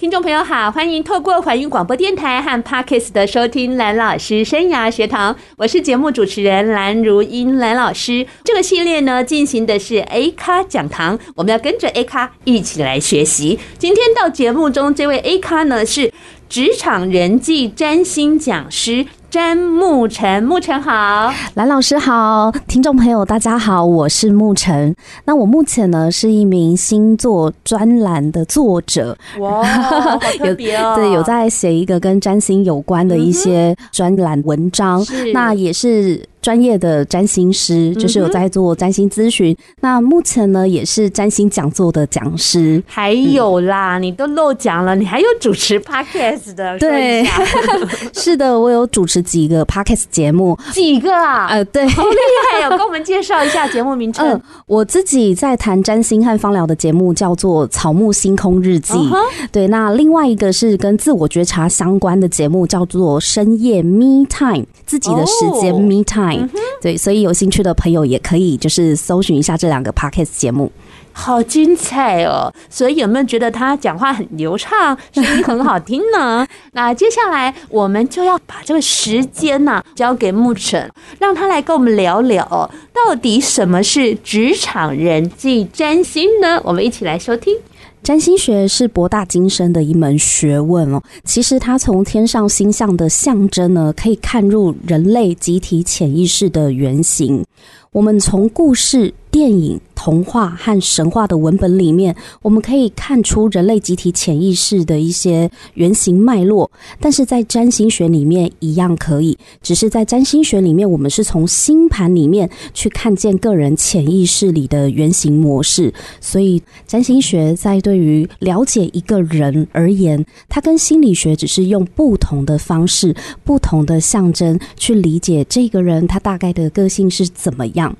听众朋友好，欢迎透过环宇广播电台和 Parkes 的收听蓝老师生涯学堂，我是节目主持人蓝如英蓝老师。这个系列呢，进行的是 A 咖讲堂，我们要跟着 A 咖一起来学习。今天到节目中这位 A 咖呢，是职场人际占星讲师。詹沐晨，沐晨好，蓝老师好，听众朋友大家好，我是沐晨。那我目前呢是一名星座专栏的作者，哇，好特别哦，有对，有在写一个跟占星有关的一些专栏文章，嗯、那也是。专业的占星师，就是有在做占星咨询。嗯、那目前呢，也是占星讲座的讲师。还有啦，嗯、你都漏讲了，你还有主持 podcast 的。对，是的，我有主持几个 podcast 节目。几个啊？呃，对，好厉害哦！跟我们介绍一下节目名称。嗯、呃，我自己在谈占星和芳疗的节目叫做《草木星空日记》。Uh huh、对，那另外一个是跟自我觉察相关的节目，叫做《深夜 Me Time》，自己的时间 Me Time。Oh. 对，所以有兴趣的朋友也可以就是搜寻一下这两个 podcast 节目，好精彩哦！所以有没有觉得他讲话很流畅，声音很好听呢？那接下来我们就要把这个时间呢交给沐晨，让他来跟我们聊聊到底什么是职场人际占星呢？我们一起来收听。占星学是博大精深的一门学问哦。其实它从天上星象的象征呢，可以看入人类集体潜意识的原型。我们从故事、电影、童话和神话的文本里面，我们可以看出人类集体潜意识的一些原型脉络。但是在占星学里面一样可以，只是在占星学里面，我们是从星盘里面去看见个人潜意识里的原型模式。所以占星学在对于了解一个人而言，它跟心理学只是用不同的方式、不同的象征去理解这个人他大概的个性是怎么样。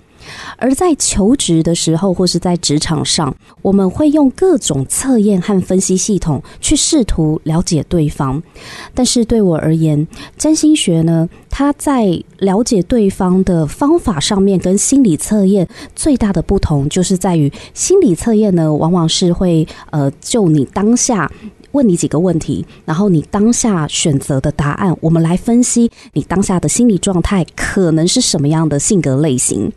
而在求职的时候，或是在职场上，我们会用各种测验和分析系统去试图了解对方。但是对我而言，占星学呢，它在了解对方的方法上面，跟心理测验最大的不同，就是在于心理测验呢，往往是会呃，就你当下。问你几个问题，然后你当下选择的答案，我们来分析你当下的心理状态可能是什么样的性格类型。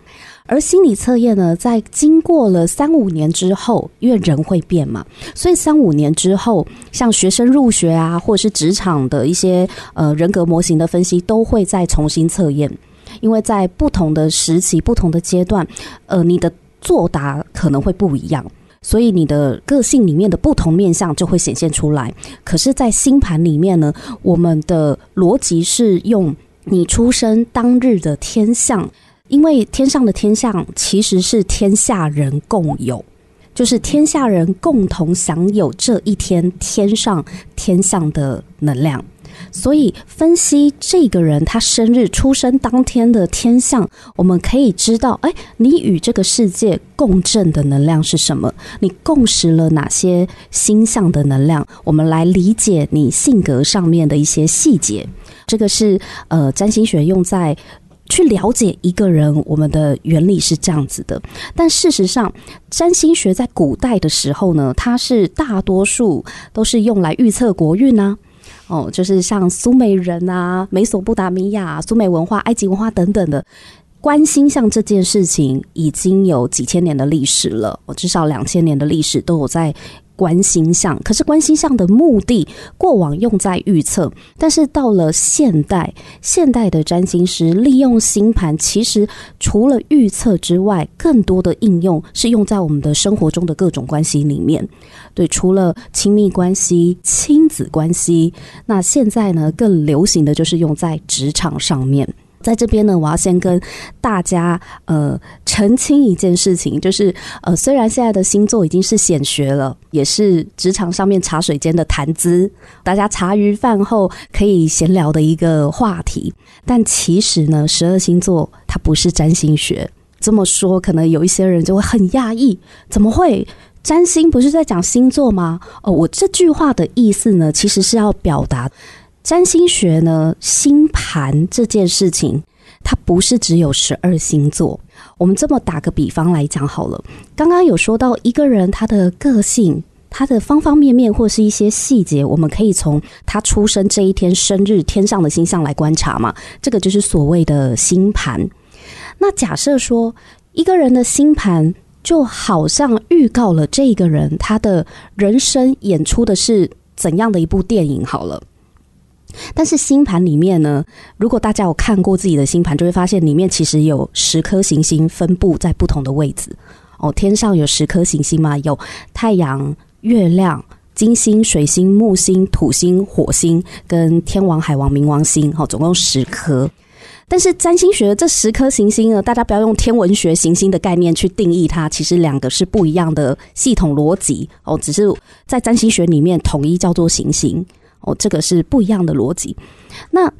而心理测验呢，在经过了三五年之后，因为人会变嘛，所以三五年之后，像学生入学啊，或者是职场的一些呃人格模型的分析，都会再重新测验，因为在不同的时期、不同的阶段，呃，你的作答可能会不一样。所以你的个性里面的不同面向就会显现出来。可是，在星盘里面呢，我们的逻辑是用你出生当日的天象，因为天上的天象其实是天下人共有，就是天下人共同享有这一天天上天象的能量。所以，分析这个人他生日出生当天的天象，我们可以知道，哎，你与这个世界共振的能量是什么？你共识了哪些星象的能量？我们来理解你性格上面的一些细节。这个是呃，占星学用在去了解一个人，我们的原理是这样子的。但事实上，占星学在古代的时候呢，它是大多数都是用来预测国运啊。哦，就是像苏美人啊、美索不达米亚、苏美文化、埃及文化等等的，关心。像这件事情已经有几千年的历史了，至少两千年的历史都有在。观星象，可是观星象的目的，过往用在预测，但是到了现代，现代的占星师利用星盘，其实除了预测之外，更多的应用是用在我们的生活中的各种关系里面。对，除了亲密关系、亲子关系，那现在呢，更流行的就是用在职场上面。在这边呢，我要先跟大家呃澄清一件事情，就是呃虽然现在的星座已经是显学了，也是职场上面茶水间的谈资，大家茶余饭后可以闲聊的一个话题，但其实呢，十二星座它不是占星学。这么说，可能有一些人就会很讶异，怎么会？占星不是在讲星座吗？哦，我这句话的意思呢，其实是要表达占星学呢，星盘这件事情，它不是只有十二星座。我们这么打个比方来讲好了，刚刚有说到一个人他的个性。他的方方面面或是一些细节，我们可以从他出生这一天生日天上的星象来观察嘛。这个就是所谓的星盘。那假设说一个人的星盘就好像预告了这个人他的人生演出的是怎样的一部电影好了。但是星盘里面呢，如果大家有看过自己的星盘，就会发现里面其实有十颗行星分布在不同的位置。哦，天上有十颗行星嘛，有太阳。月亮、金星、水星、木星、土星、火星跟天王、海王、冥王星，好，总共十颗。但是占星学这十颗行星呢，大家不要用天文学行星的概念去定义它，其实两个是不一样的系统逻辑哦。只是在占星学里面统一叫做行星哦，这个是不一样的逻辑。那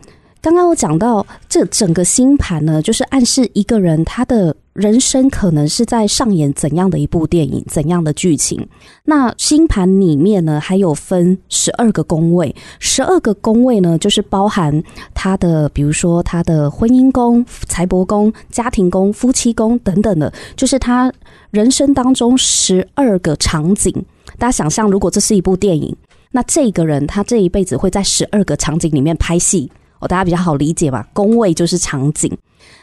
刚刚我讲到这整个星盘呢，就是暗示一个人他的。人生可能是在上演怎样的一部电影，怎样的剧情？那星盘里面呢，还有分十二个宫位，十二个宫位呢，就是包含他的，比如说他的婚姻宫、财帛宫、家庭宫、夫妻宫等等的，就是他人生当中十二个场景。大家想象，如果这是一部电影，那这个人他这一辈子会在十二个场景里面拍戏。哦，大家比较好理解吧？宫位就是场景。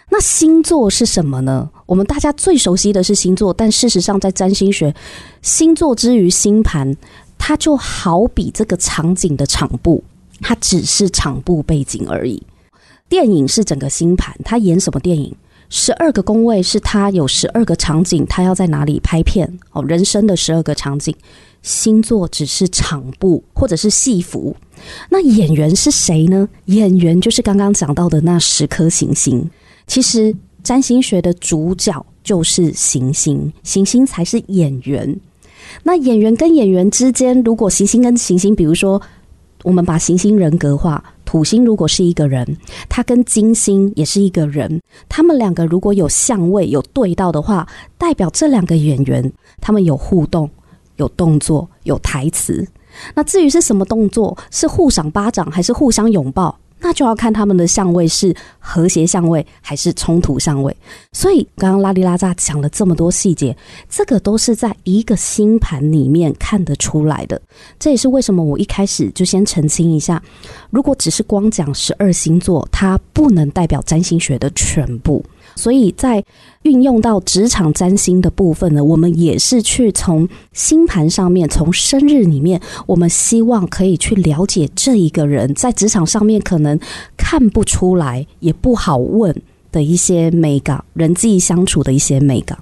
那星座是什么呢？我们大家最熟悉的是星座，但事实上，在占星学，星座之于星盘，它就好比这个场景的场布，它只是场布背景而已。电影是整个星盘，它演什么电影？十二个宫位是他有十二个场景，他要在哪里拍片？哦，人生的十二个场景，星座只是场布或者是戏服。那演员是谁呢？演员就是刚刚讲到的那十颗行星。其实占星学的主角就是行星，行星才是演员。那演员跟演员之间，如果行星跟行星，比如说我们把行星人格化，土星如果是一个人，他跟金星也是一个人，他们两个如果有相位有对到的话，代表这两个演员他们有互动、有动作、有台词。那至于是什么动作，是互赏巴掌还是互相拥抱？那就要看他们的相位是和谐相位还是冲突相位。所以刚刚拉里拉扎讲了这么多细节，这个都是在一个星盘里面看得出来的。这也是为什么我一开始就先澄清一下，如果只是光讲十二星座，它不能代表占星学的全部。所以在运用到职场占星的部分呢，我们也是去从星盘上面，从生日里面，我们希望可以去了解这一个人在职场上面可能看不出来，也不好问的一些美感，人际相处的一些美感。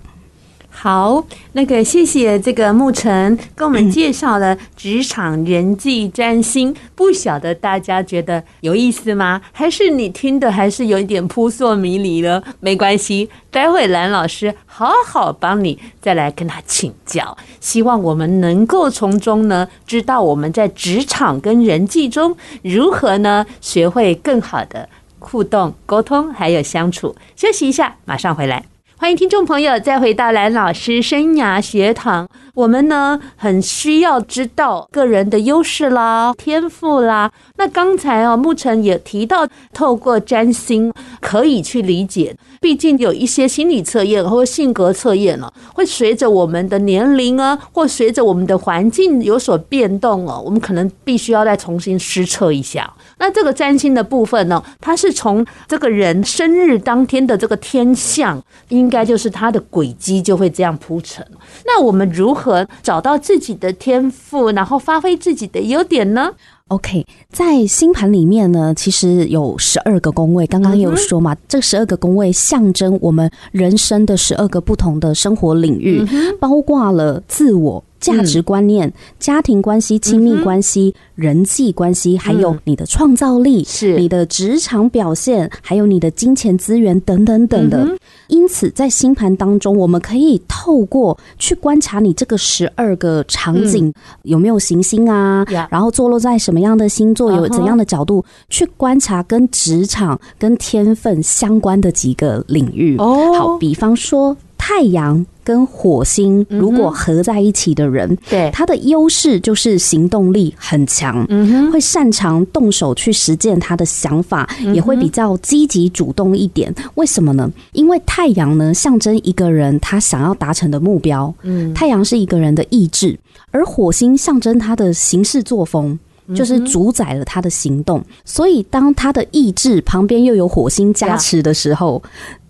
好，那个谢谢这个牧澄跟我们介绍了职场人际占星，不晓得大家觉得有意思吗？还是你听的还是有一点扑朔迷离了？没关系，待会蓝老师好好帮你再来跟他请教，希望我们能够从中呢知道我们在职场跟人际中如何呢学会更好的互动、沟通还有相处。休息一下，马上回来。欢迎听众朋友再回到蓝老师生涯学堂。我们呢很需要知道个人的优势啦、天赋啦。那刚才啊，牧澄也提到，透过占星可以去理解。毕竟有一些心理测验或性格测验呢，会随着我们的年龄啊，或随着我们的环境有所变动哦。我们可能必须要再重新施测一下。那这个占星的部分呢，它是从这个人生日当天的这个天象，应该就是他的轨迹就会这样铺成。那我们如何找到自己的天赋，然后发挥自己的优点呢？？OK，在星盘里面呢，其实有十二个宫位。刚刚也有说嘛，这十二个宫位象征我们人生的十二个不同的生活领域，包括了自我。价值观念、家庭关系、亲密关系、人际关系，还有你的创造力，是你的职场表现，还有你的金钱资源等等等的。因此，在星盘当中，我们可以透过去观察你这个十二个场景有没有行星啊，然后坐落在什么样的星座，有怎样的角度去观察跟职场、跟天分相关的几个领域。哦，好，比方说。太阳跟火星如果合在一起的人，对，他的优势就是行动力很强，嗯哼，会擅长动手去实践他的想法，也会比较积极主动一点。为什么呢？因为太阳呢，象征一个人他想要达成的目标，嗯，太阳是一个人的意志，而火星象征他的行事作风。就是主宰了他的行动，所以当他的意志旁边又有火星加持的时候，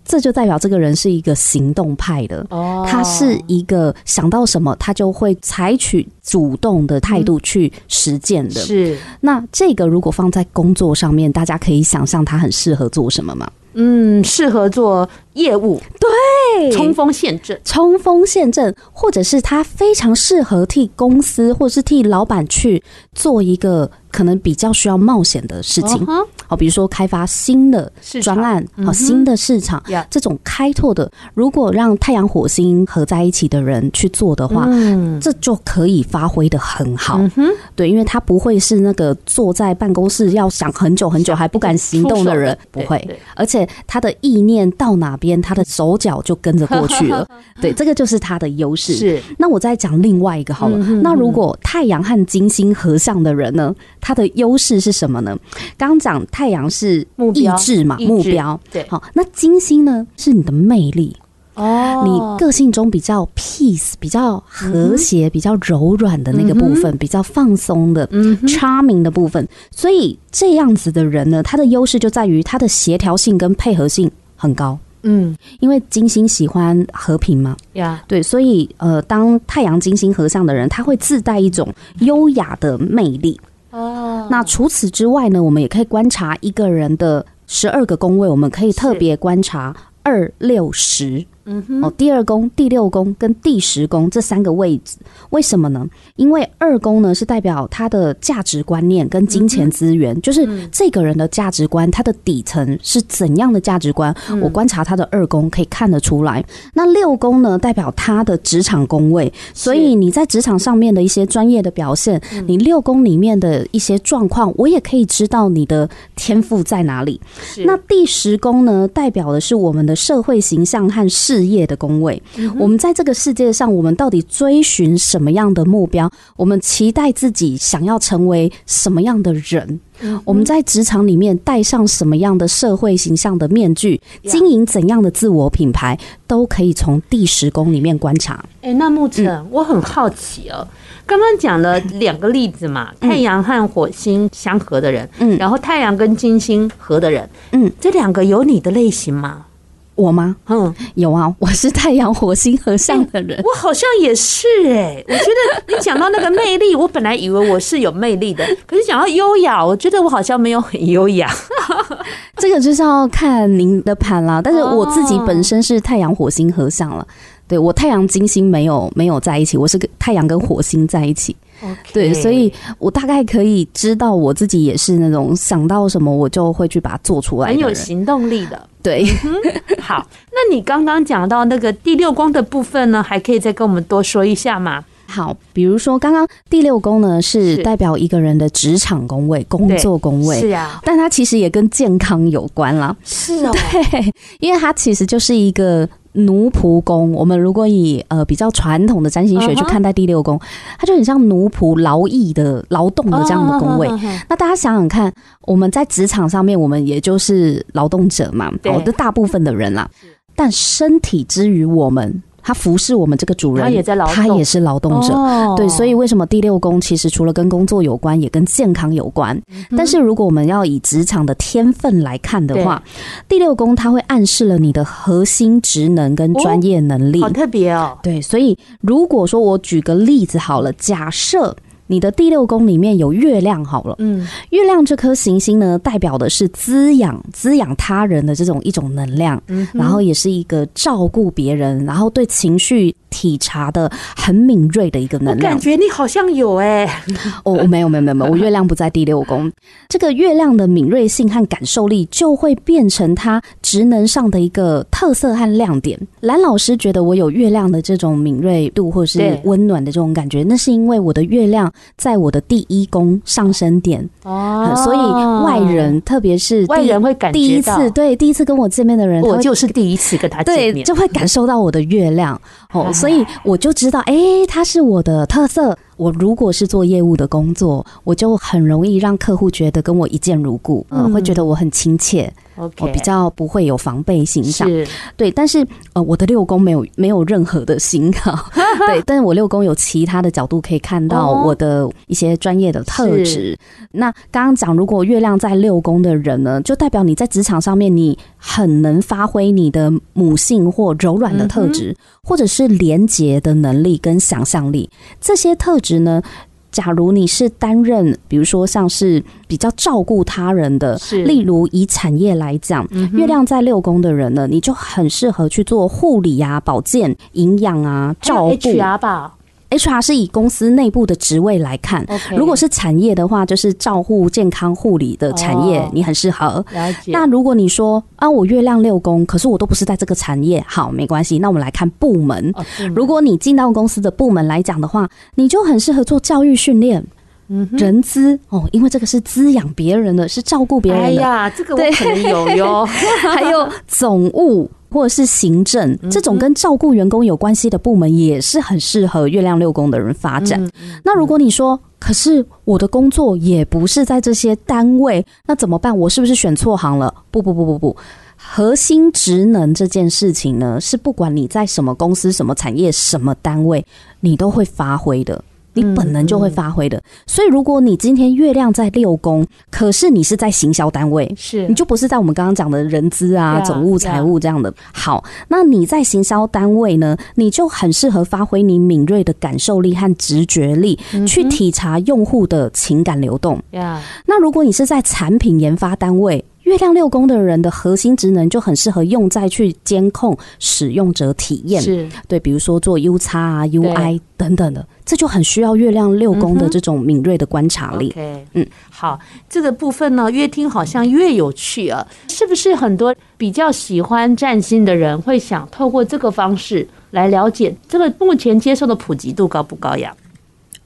这就代表这个人是一个行动派的。哦，他是一个想到什么，他就会采取主动的态度去实践的。是，那这个如果放在工作上面，大家可以想象他很适合做什么吗？嗯，适合做业务，对，冲锋陷阵，冲锋陷阵，或者是他非常适合替公司，或者是替老板去做一个可能比较需要冒险的事情，好，比如说开发新的专案，好，新的市场，这种开拓的，如果让太阳火星合在一起的人去做的话，嗯。这就可以发挥的很好，对，因为他不会是那个坐在办公室要想很久很久还不敢行动的人，不会，而且。他的意念到哪边，他的手脚就跟着过去了。对，这个就是他的优势。是，那我再讲另外一个好了。那如果太阳和金星合相的人呢？他的优势是什么呢？刚刚讲太阳是意志嘛，目标。对，好，那金星呢？是你的魅力。哦，你个性中比较 peace，比较和谐，比较柔软的那个部分，比较放松的，嗯，charming 的部分。所以这样子的人呢，他的优势就在于他的协调性跟配合性很高。嗯，因为金星喜欢和平嘛，呀，对，所以呃，当太阳金星合相的人，他会自带一种优雅的魅力。那除此之外呢，我们也可以观察一个人的十二个宫位，我们可以特别观察二六十。嗯哼，哦，第二宫、第六宫跟第十宫这三个位置，为什么呢？因为二宫呢是代表他的价值观念跟金钱资源，嗯、就是这个人的价值观，他的底层是怎样的价值观？嗯、我观察他的二宫可以看得出来。那六宫呢，代表他的职场宫位，所以你在职场上面的一些专业的表现，你六宫里面的一些状况，我也可以知道你的天赋在哪里。那第十宫呢，代表的是我们的社会形象和事。事业的宫位，我们在这个世界上，我们到底追寻什么样的目标？我们期待自己想要成为什么样的人？我们在职场里面戴上什么样的社会形象的面具？经营怎样的自我品牌，都可以从第十宫里面观察。哎，那牧尘，我很好奇哦。刚刚讲了两个例子嘛，太阳和火星相合的人，嗯，然后太阳跟金星合的人，嗯，这两个有你的类型吗？我吗？嗯，有啊，我是太阳火星合相的人。我好像也是哎，我觉得你讲到那个魅力，我本来以为我是有魅力的，可是讲到优雅，我觉得我好像没有很优雅。这个就是要看您的盘啦。但是我自己本身是太阳火星合相了，对，我太阳金星没有没有在一起，我是跟太阳跟火星在一起。对，所以我大概可以知道我自己也是那种想到什么我就会去把它做出来，很有行动力的。对，好，那你刚刚讲到那个第六宫的部分呢，还可以再跟我们多说一下吗？好，比如说刚刚第六宫呢是代表一个人的职场宫位、工作宫位，是啊，但它其实也跟健康有关啦。是哦，对，因为它其实就是一个。奴仆宫，我们如果以呃比较传统的占星学去看待第六宫，它就很像奴仆劳役的劳动的这样的宫位。那大家想想看，我们在职场上面，我们也就是劳动者嘛，好的大部分的人啦。但身体之于我们。他服侍我们这个主人，他也在劳，他也是劳动者，哦、对，所以为什么第六宫其实除了跟工作有关，也跟健康有关。嗯、但是如果我们要以职场的天分来看的话，第六宫它会暗示了你的核心职能跟专业能力，哦、好特别哦。对，所以如果说我举个例子好了，假设。你的第六宫里面有月亮，好了，嗯，月亮这颗行星呢，代表的是滋养、滋养他人的这种一种能量，嗯，然后也是一个照顾别人，然后对情绪体察的很敏锐的一个能量。我感觉你好像有哎、欸，哦，没有没有没有没有，我月亮不在第六宫，这个月亮的敏锐性和感受力就会变成他职能上的一个特色和亮点。蓝老师觉得我有月亮的这种敏锐度，或是温暖的这种感觉，那是因为我的月亮在我的第一宫上升点。哦，所以外人，特别是外人会感觉到。第一次对第一次跟我见面的人，我就是第一次跟他见面，对，就会感受到我的月亮。哦，所以我就知道，哎，他是我的特色。我如果是做业务的工作，我就很容易让客户觉得跟我一见如故，嗯，呃、会觉得我很亲切。Okay, 我比较不会有防备心上，对，但是呃，我的六宫没有没有任何的心哈，对，但是我六宫有其他的角度可以看到我的一些专业的特质。那刚刚讲，如果月亮在六宫的人呢，就代表你在职场上面你很能发挥你的母性或柔软的特质，或者是连结的能力跟想象力，这些特质呢。假如你是担任，比如说像是比较照顾他人的，是例如以产业来讲，嗯、月亮在六宫的人呢，你就很适合去做护理啊、保健、营养啊、照顾。HR 是以公司内部的职位来看.如果是产业的话，就是照护健康护理的产业，你很适合。那如果你说啊，我月亮六宫，可是我都不是在这个产业，好，没关系。那我们来看部门。如果你进到公司的部门来讲的话，你就很适合做教育训练，嗯，人资哦，因为这个是滋养别人的，是照顾别人的。哎呀，这个我可能有哟。还有总务。或者是行政这种跟照顾员工有关系的部门，也是很适合月亮六宫的人发展。那如果你说，可是我的工作也不是在这些单位，那怎么办？我是不是选错行了？不不不不不，核心职能这件事情呢，是不管你在什么公司、什么产业、什么单位，你都会发挥的。你本能就会发挥的，所以如果你今天月亮在六宫，可是你是在行销单位，是。你就不是在我们刚刚讲的人资啊、总务、财务这样的。好，那你在行销单位呢，你就很适合发挥你敏锐的感受力和直觉力，去体察用户的情感流动。那如果你是在产品研发单位，月亮六宫的人的核心职能就很适合用在去监控使用者体验，是。对，比如说做 U 叉啊、UI 等等的，这就很需要月亮六宫的这种敏锐的观察力。嗯，嗯，好，这个部分呢，越听好像越有趣啊，是不是很多比较喜欢占星的人会想透过这个方式来了解这个目前接受的普及度高不高呀？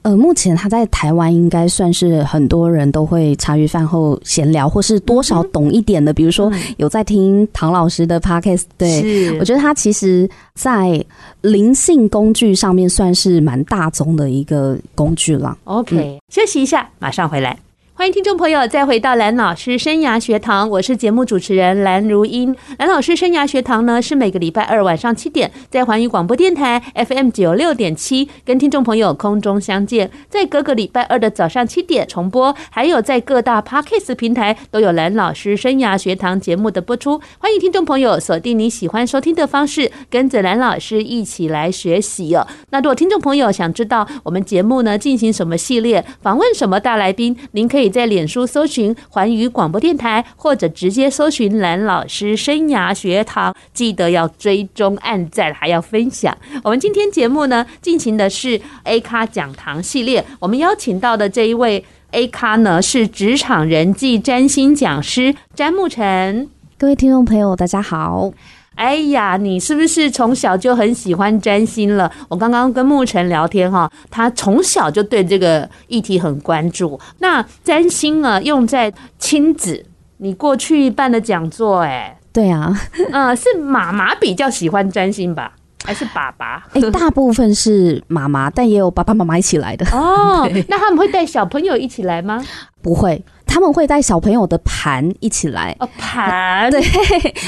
呃，目前他在台湾应该算是很多人都会茶余饭后闲聊，或是多少懂一点的。比如说有在听唐老师的 podcast，对，我觉得他其实在灵性工具上面算是蛮大宗的一个工具了。OK，休息一下，马上回来。欢迎听众朋友再回到蓝老师生涯学堂，我是节目主持人蓝如英。蓝老师生涯学堂呢，是每个礼拜二晚上七点在环宇广播电台 FM 九六点七跟听众朋友空中相见，在各个礼拜二的早上七点重播，还有在各大 Podcast 平台都有蓝老师生涯学堂节目的播出。欢迎听众朋友锁定你喜欢收听的方式，跟着蓝老师一起来学习哦。那如果听众朋友想知道我们节目呢进行什么系列，访问什么大来宾，您可以。可以在脸书搜寻环宇广播电台，或者直接搜寻蓝老师生涯学堂，记得要追踪、按赞，还要分享。我们今天节目呢，进行的是 A 咖讲堂系列。我们邀请到的这一位 A 咖呢，是职场人际占星讲师詹木辰。各位听众朋友，大家好。哎呀，你是不是从小就很喜欢占星了？我刚刚跟沐晨聊天哈，他从小就对这个议题很关注。那占星啊，用在亲子，你过去办的讲座，哎，对啊，嗯，是妈妈比较喜欢占星吧，还是爸爸？哎，大部分是妈妈，但也有爸爸妈妈一起来的。哦，那他们会带小朋友一起来吗？不会。他们会带小朋友的盘一起来，哦，盘对，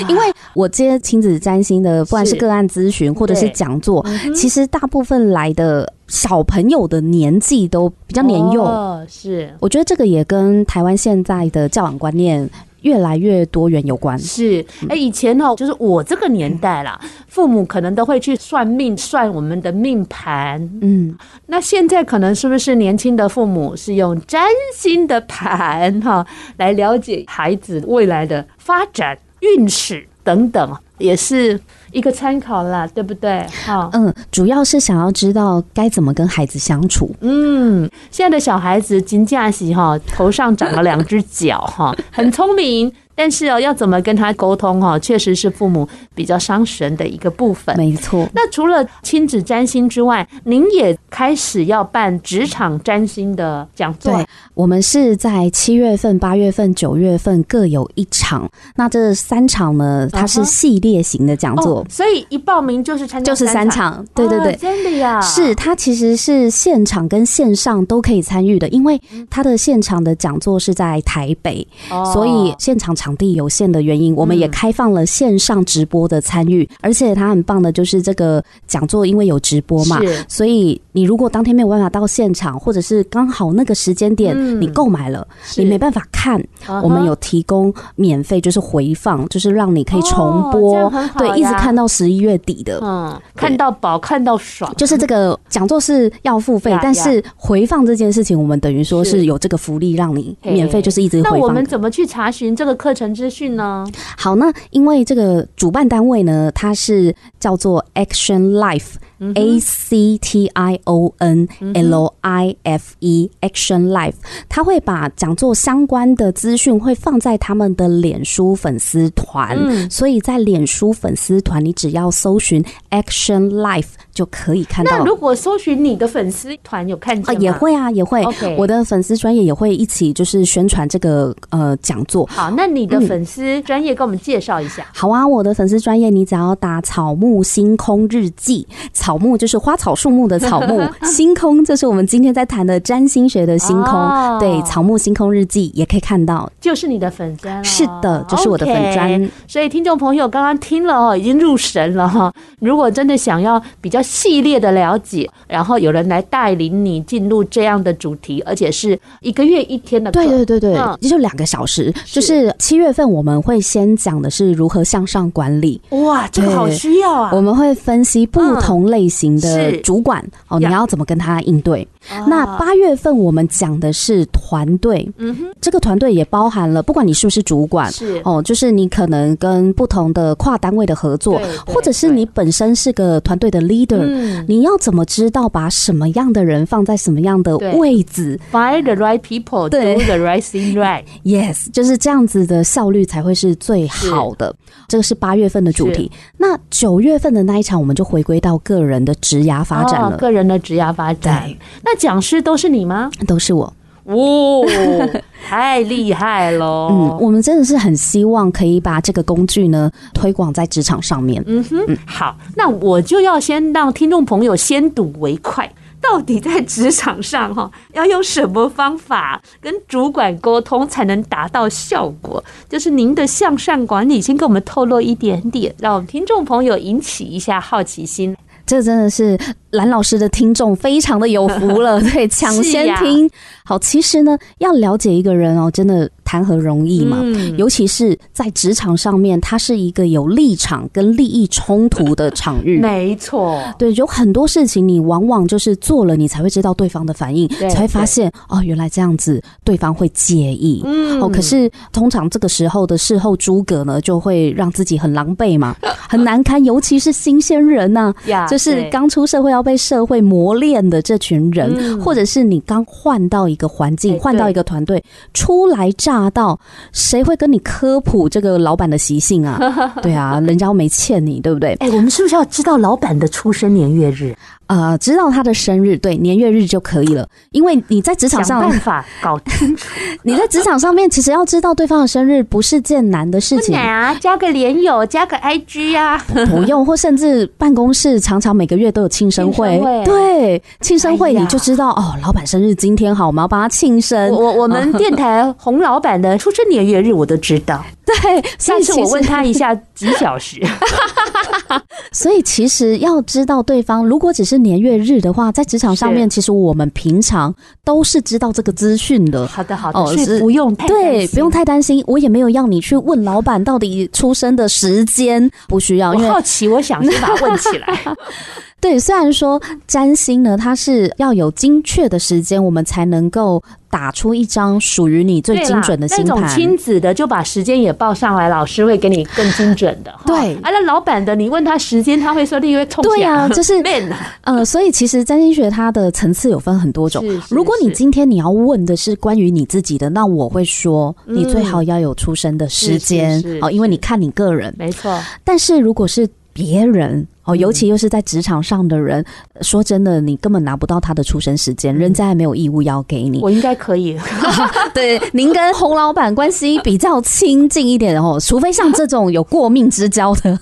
因为我接亲子占星的，不管是个案咨询或者是讲座，其实大部分来的小朋友的年纪都比较年幼，哦，是，我觉得这个也跟台湾现在的教养观念。越来越多元有关是哎，以前哦，就是我这个年代啦，父母可能都会去算命，算我们的命盘。嗯，那现在可能是不是年轻的父母是用占星的盘哈来了解孩子未来的发展运势等等，也是。一个参考啦，对不对？好，嗯，主要是想要知道该怎么跟孩子相处。嗯，现在的小孩子金架喜哈，头上长了两只角哈，很聪明。但是哦，要怎么跟他沟通哈，确实是父母比较伤神的一个部分。没错。那除了亲子占星之外，您也开始要办职场占星的讲座。对，我们是在七月份、八月份、九月份各有一场。那这三场呢，它是系列型的讲座，哦，所以一报名就是参加就是三场。对对对，哦，真的呀？是，它其实是现场跟线上都可以参与的，因为它的现场的讲座是在台北，哦，所以现场场地有限的原因，我们也开放了线上直播的参与，而且它很棒的就是这个讲座，因为有直播嘛，所以你如果当天没有办法到现场，或者是刚好那个时间点你购买了，你没办法看，我们有提供免费就是回放，就是让你可以重播，对，一直看到十一月底的，嗯，看到饱，看到爽，就是这个讲座是要付费，但是回放这件事情，我们等于说是。有这个福利让你免费，就是一直回放。那我们怎么去查询这个课程资讯呢？好，那因为这个主办单位呢，它是叫做 Action Life。A C T I O N L I F E，Action Life，他会把讲座相关的资讯会放在他们的脸书粉丝团，嗯，所以在脸书粉丝团，你只要搜寻 Action Life 就可以看到。那如果搜寻你的粉丝团有看见吗？也会啊，也会。我的粉丝专业也会一起就是宣传这个呃讲座。好，那你的粉丝专业跟我们介绍一下。嗯。好啊，我的粉丝专业你只要打草木星空日记。草木就是花草树木的草木，星空就是我们今天在谈的占星学的星空。哦、对，草木星空日记也可以看到，就是你的粉砖。是的，就是我的粉砖。Okay, 所以听众朋友刚刚听了哦，已经入神了哈。如果真的想要比较系列的了解，然后有人来带领你进入这样的主题，而且是一个月一天的，对对对对，嗯、就两个小时。就是七月份我们会先讲的是如何向上管理。哇，这个好需要啊！我们会分析不同类型的主管哦，你要怎么跟他应对？那八月份我们讲的是团队，嗯哼，这个团队也包含了，不管你是不是主管，是哦，就是你可能跟不同的跨单位的合作，或者是你本身是个团队的 leader，你要怎么知道把什么样的人放在什么样的位置？Find the right people, do the right thing right. Yes，就是这样子的效率才会是最好的。这个是八月份的主题。那九月份的那一场，我们就回归到个人的职涯发展了。个人的职涯发展，那。讲师都是你吗？都是我哦，太厉害了！嗯，我们真的是很希望可以把这个工具呢推广在职场上面。嗯哼，嗯，好，那我就要先让听众朋友先睹为快，到底在职场上哈要用什么方法跟主管沟通才能达到效果？就是您的向上管理，先给我们透露一点点，让我们听众朋友引起一下好奇心。这真的是蓝老师的听众非常的有福了，对，抢先听。好，其实呢，要了解一个人哦，真的。谈何容易嘛？尤其是在职场上面，它是一个有立场跟利益冲突的场域。没错，对，有很多事情你往往就是做了，你才会知道对方的反应，才会发现哦，原来这样子对方会介意。嗯，哦，可是通常这个时候的事后诸葛呢，就会让自己很狼狈嘛，很难堪。尤其是新鲜人 呐，就是刚出社会要被社会磨练的这群人，或者是你刚换到一个环境，换到一个团队，初来乍。到谁会跟你科普这个老板的习性啊？对啊，人家又没欠你，对不对？哎，我们是不是要知道老板的出生年月日？呃，知道他的生日，对，年月日就可以了。因为你在职场上想办法搞清楚。你在职场上面，其实要知道对方的生日不是件难的事情。不难啊，加个连友，加个 IG 呀、啊，不用，或甚至办公室常常每个月都有庆生会。会对，庆生会你就知道、哎、哦，老板生日今天好，我们要帮他庆生。我我们电台洪老板的出生年月日我都知道。对，下次我问他一下几小时。所以其实要知道对方，如果只是年月日的话，在职场上面，其实我们平常都是知道这个资讯的。好的，好的，哦，是不用太对，不用太担心。我也没有要你去问老板到底出生的时间，不需要。因为我好奇，我想先把它问起来。对，虽然说占星呢，它是要有精确的时间，我们才能够。打出一张属于你最精准的星盘。那种亲子的就把时间也报上来，老师会给你更精准的。对，啊，那老板的你问他时间，他会说立会冲。对啊，就是 呃，所以其实占星学它的层次有分很多种。如果你今天你要问的是关于你自己的，那我会说你最好要有出生的时间哦，因为你看你个人没错。但是如果是别人。哦，尤其又是在职场上的人，说真的，你根本拿不到他的出生时间，人家还没有义务要给你。我应该可以。对，您跟洪老板关系比较亲近一点哦，除非像这种有过命之交的。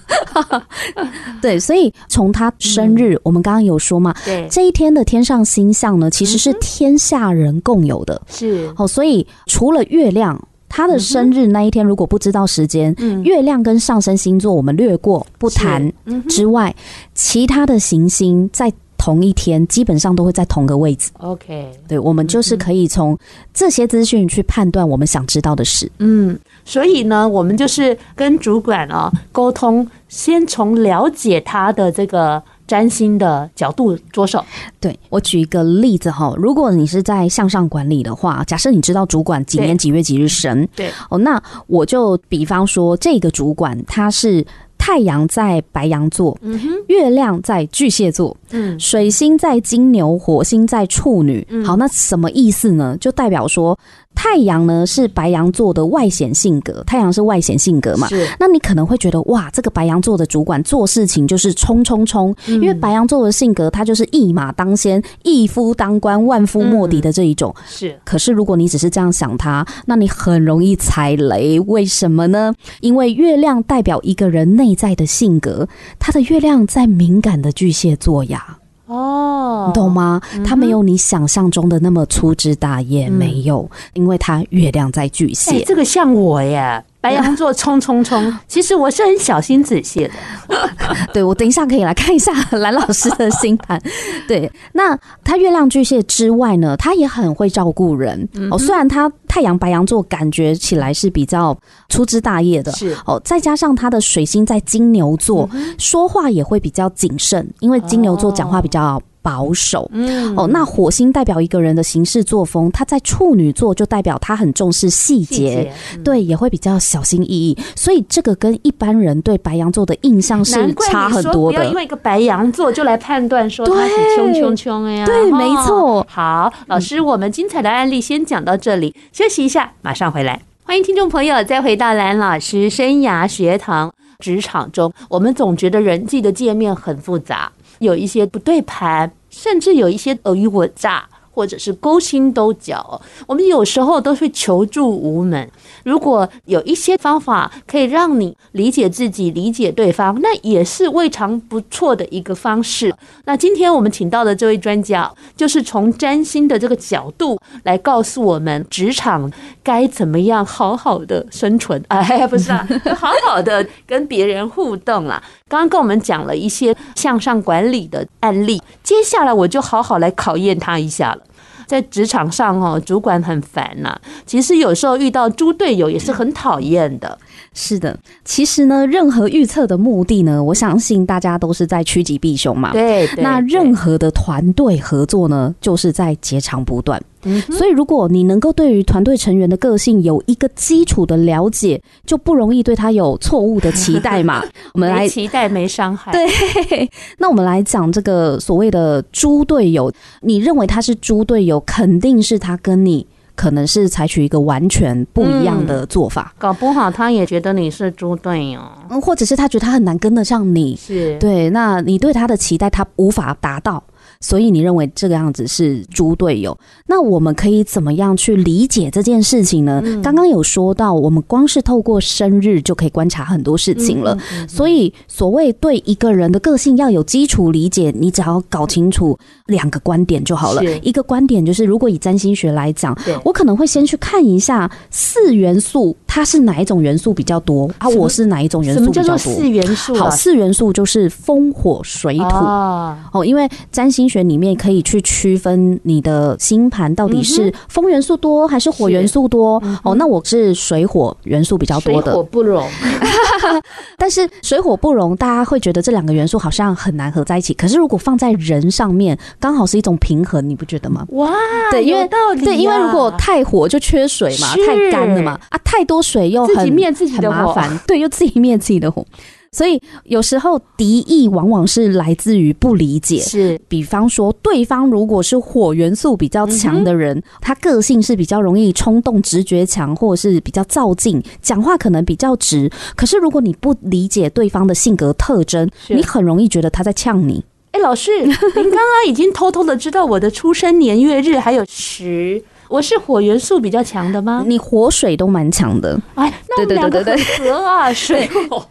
对，所以从他生日，我们刚刚有说嘛，对，这一天的天上星象呢，其实是天下人共有的。是哦，所以除了月亮。他的生日那一天，如果不知道时间，嗯，月亮跟上升星座我们略过不谈之外，其他的行星在同一天基本上都会在同个位置。OK，对，我们就是可以从这些资讯去判断我们想知道的事。嗯，所以呢，我们就是跟主管啊沟通，先从了解他的这个。占星的角度着手，对，我举一个例子哈，如果你是在向上管理的话，假设你知道主管几年几月几日生，对哦，那我就比方说这个主管他是。太阳在白羊座，嗯，月亮在巨蟹座，嗯，水星在金牛，火星在处女。好，那什么意思呢？就代表说，太阳呢是白羊座的外显性格，太阳是外显性格嘛？是。那你可能会觉得，哇，这个白羊座的主管做事情就是冲冲冲，因为白羊座的性格，他就是一马当先，一夫当关，万夫莫敌的这一种。是。可是如果你只是这样想他，那你很容易踩雷。为什么呢？因为月亮代表一个人内在的性格，他的月亮在敏感的巨蟹座呀。哦，你懂吗？它没有你想象中的那么粗枝大叶，没有，因为它月亮在巨蟹。这个像我耶。白羊座冲冲冲！其实我是很小心仔细的。对，我等一下可以来看一下蓝老师的星盘。对，那他月亮巨蟹之外呢，他也很会照顾人。哦，虽然他太阳白羊座感觉起来是比较粗枝大叶的，是哦，再加上他的水星在金牛座，说话也会比较谨慎，因为金牛座讲话比较。保守，嗯，哦，那火星代表一个人的行事作风，他在处女座就代表他很重视细节，对，也会比较小心翼翼，所以这个跟一般人对白羊座的印象是差很多的。不要因为一个白羊座就来判断说他是冲冲冲呀，对，没错。好，老师，我们精彩的案例先讲到这里，休息一下，马上回来。欢迎听众朋友再回到蓝老师生涯学堂。职场中，我们总觉得人际的界面很复杂。有一些不对盘，甚至有一些尔虞我诈，或者是勾心斗角，我们有时候都会求助无门。如果有一些方法可以让你理解自己、理解对方，那也是未尝不错的一个方式。那今天我们请到的这位专家，就是从占星的这个角度来告诉我们，职场该怎么样好好的生存。哎，不是啊，好好的跟别人互动啦。刚刚跟我们讲了一些向上管理的案例，接下来我就好好来考验他一下了。在职场上哦，主管很烦呐。其实有时候遇到猪队友也是很讨厌的。是的，其实呢，任何预测的目的呢，我相信大家都是在趋吉避凶嘛。对。那任何的团队合作呢，就是在截长补短。所以，如果你能够对于团队成员的个性有一个基础的了解，就不容易对他有错误的期待嘛。我们来期待没伤害。对，那我们来讲这个所谓的猪队友。你认为他是猪队友，肯定是他跟你可能是采取一个完全不一样的做法。搞不好他也觉得你是猪队友，嗯，或者是他觉得他很难跟得上你。是对，那你对他的期待他无法达到。所以你认为这个样子是猪队友？那我们可以怎么样去理解这件事情呢？刚刚有说到，我们光是透过生日就可以观察很多事情了。所以所谓对一个人的个性要有基础理解，你只要搞清楚两个观点就好了。一个观点就是，如果以占星学来讲，我可能会先去看一下四元素，它是哪一种元素比较多啊？我是哪一种元素比较多？四元素好，四元素就是风、火、水、土。哦，因为占星。学里面可以去区分你的星盘到底是风元素多还是火元素多哦。那我是水火元素比较多的，水火不容。但是水火不容，大家会觉得这两个元素好像很难合在一起。可是如果放在人上面，刚好是一种平衡，你不觉得吗？哇，对，因为对，因为如果太火就缺水嘛，太干了嘛，啊，太多水又很自己灭自己的火，很麻烦，对，又自己灭自己的火。所以有时候敌意往往是来自于不理解。是，比方说，对方如果是火元素比较强的人，嗯、他个性是比较容易冲动、直觉强，或者是比较躁进，讲话可能比较直。可是如果你不理解对方的性格特征，你很容易觉得他在呛你。哎，老师，您刚刚已经偷偷的知道我的出生年月日还有时，我是火元素比较强的吗？你火水都蛮强的。哎，那我们两个很合啊，水 火。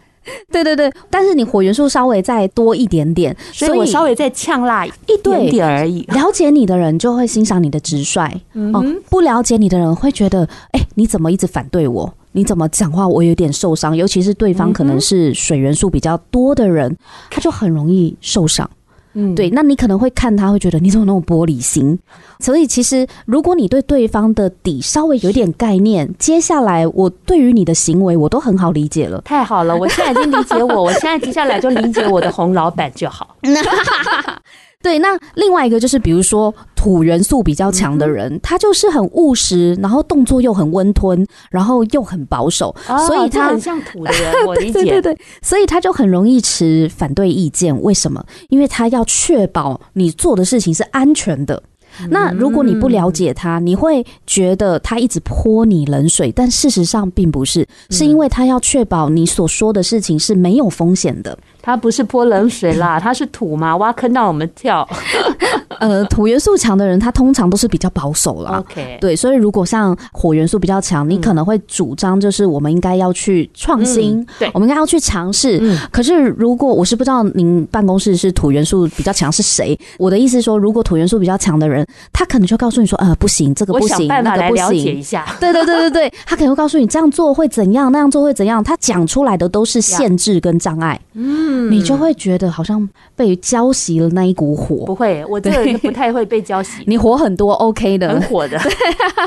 对对对，但是你火元素稍微再多一点点，所以我稍微再呛辣一点点而已。了解你的人就会欣赏你的直率，嗯，哦，不了解你的人会觉得，哎，你怎么一直反对我？你怎么讲话我有点受伤？尤其是对方可能是水元素比较多的人，他就很容易受伤。嗯，对，那你可能会看他，会觉得你怎么那么玻璃心？所以其实，如果你对对方的底稍微有点概念，接下来我对于你的行为我都很好理解了。太好了，我现在已经理解我，我现在接下来就理解我的洪老板就好。对，那另外一个就是，比如说土元素比较强的人，嗯、他就是很务实，然后动作又很温吞，然后又很保守，哦、所以他很像土的人。我理解，对对对，所以他就很容易持反对意见。为什么？因为他要确保你做的事情是安全的。那如果你不了解他，你会觉得他一直泼你冷水，但事实上并不是，是因为他要确保你所说的事情是没有风险的。他不是泼冷水啦，他是土嘛，挖坑让我们跳。呃，土元素强的人，他通常都是比较保守啦。OK，对，所以如果像火元素比较强，你可能会主张就是我们应该要去创新，嗯、对，我们应该要去尝试。嗯、可是如果我是不知道您办公室是土元素比较强是谁，我的意思是说，如果土元素比较强的人，他可能就告诉你说，呃，不行，这个不行，那个不行。一下，对对对对对，他可能会告诉你这样做会怎样，那样做会怎样，他讲出来的都是限制跟障碍。嗯。你就会觉得好像被浇熄了那一股火。不会，我这个人不太会被浇熄。你火很多，OK 的，很火的。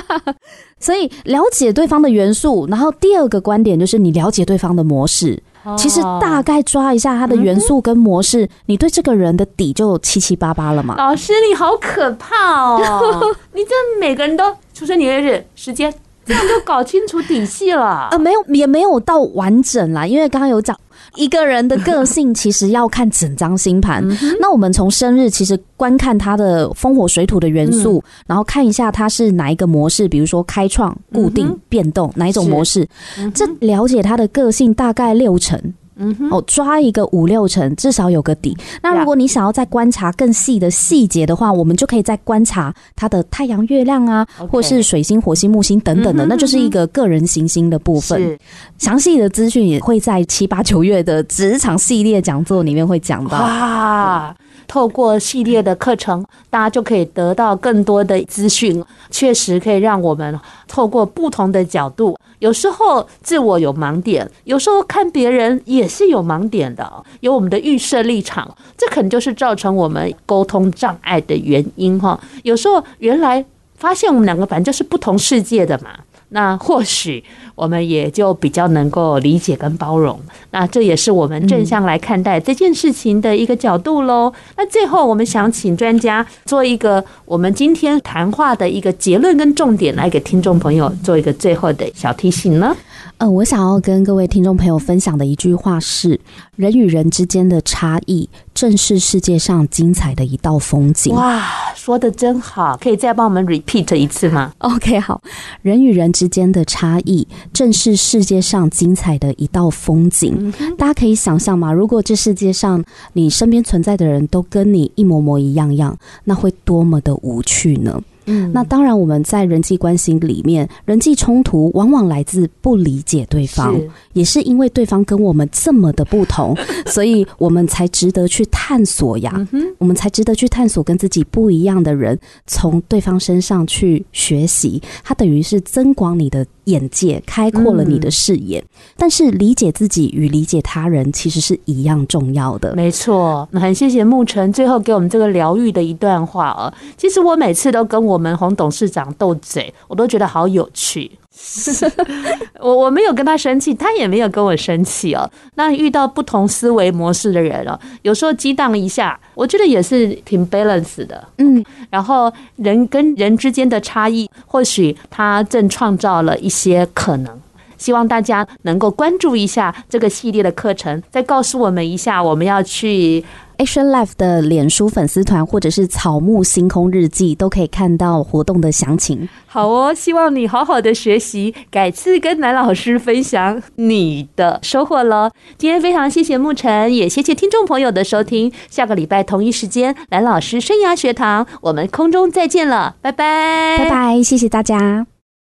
所以了解对方的元素，然后第二个观点就是你了解对方的模式。其实大概抓一下他的元素跟模式，你对这个人的底就七七八八了嘛。老师，你好可怕哦！你这每个人都出生年月日时间，这样就搞清楚底细了。呃，没有，也没有到完整啦，因为刚刚有讲。一个人的个性其实要看整张星盘。那我们从生日其实观看他的风火水土的元素，然后看一下他是哪一个模式，比如说开创、固定、变动哪一种模式，这了解他的个性大概六成。嗯哼，哦，抓一个五六成，至少有个底。那如果你想要再观察更细的细节的话，我们就可以再观察它的太阳、月亮啊，或是水星、火星、木星等等的，那就是一个个人行星的部分。详细的资讯也会在七八九月的职场系列讲座里面会讲到。哇！透过系列的课程，大家就可以得到更多的资讯，确实可以让我们透过不同的角度。有时候自我有盲点，有时候看别人也是有盲点的，有我们的预设立场，这可能就是造成我们沟通障碍的原因哈。有时候原来发现我们两个反正就是不同世界的嘛。那或许我们也就比较能够理解跟包容，那这也是我们正向来看待这件事情的一个角度喽。那最后我们想请专家做一个我们今天谈话的一个结论跟重点，来给听众朋友做一个最后的小提醒呢。嗯，我想要跟各位听众朋友分享的一句话是：人与人之间的差异，正是世界上精彩的一道风景。哇，说的真好，可以再帮我们 repeat 一次吗？OK，好，人与人之间的差异，正是世界上精彩的一道风景。嗯、大家可以想象吗？如果这世界上你身边存在的人都跟你一模模一样样，那会多么的无趣呢？嗯，那当然，我们在人际关系里面，人际冲突往往来自不理解对方，是也是因为对方跟我们这么的不同，所以我们才值得去探索呀。嗯、我们才值得去探索跟自己不一样的人，从对方身上去学习，它等于是增广你的眼界，开阔了你的视野。嗯、但是理解自己与理解他人其实是一样重要的。没错，很谢谢牧澄最后给我们这个疗愈的一段话啊。其实我每次都跟我。我们洪董事长斗嘴，我都觉得好有趣。我我没有跟他生气，他也没有跟我生气哦。那遇到不同思维模式的人哦，有时候激荡一下，我觉得也是挺 balance 的。嗯，然后人跟人之间的差异，或许他正创造了一些可能。希望大家能够关注一下这个系列的课程，再告诉我们一下，我们要去 Action Life 的脸书粉丝团或者是草木星空日记，都可以看到活动的详情。好哦，希望你好好的学习，改次跟蓝老师分享你的收获喽。今天非常谢谢牧晨，也谢谢听众朋友的收听。下个礼拜同一时间，蓝老师生涯学堂，我们空中再见了，拜拜，拜拜，谢谢大家。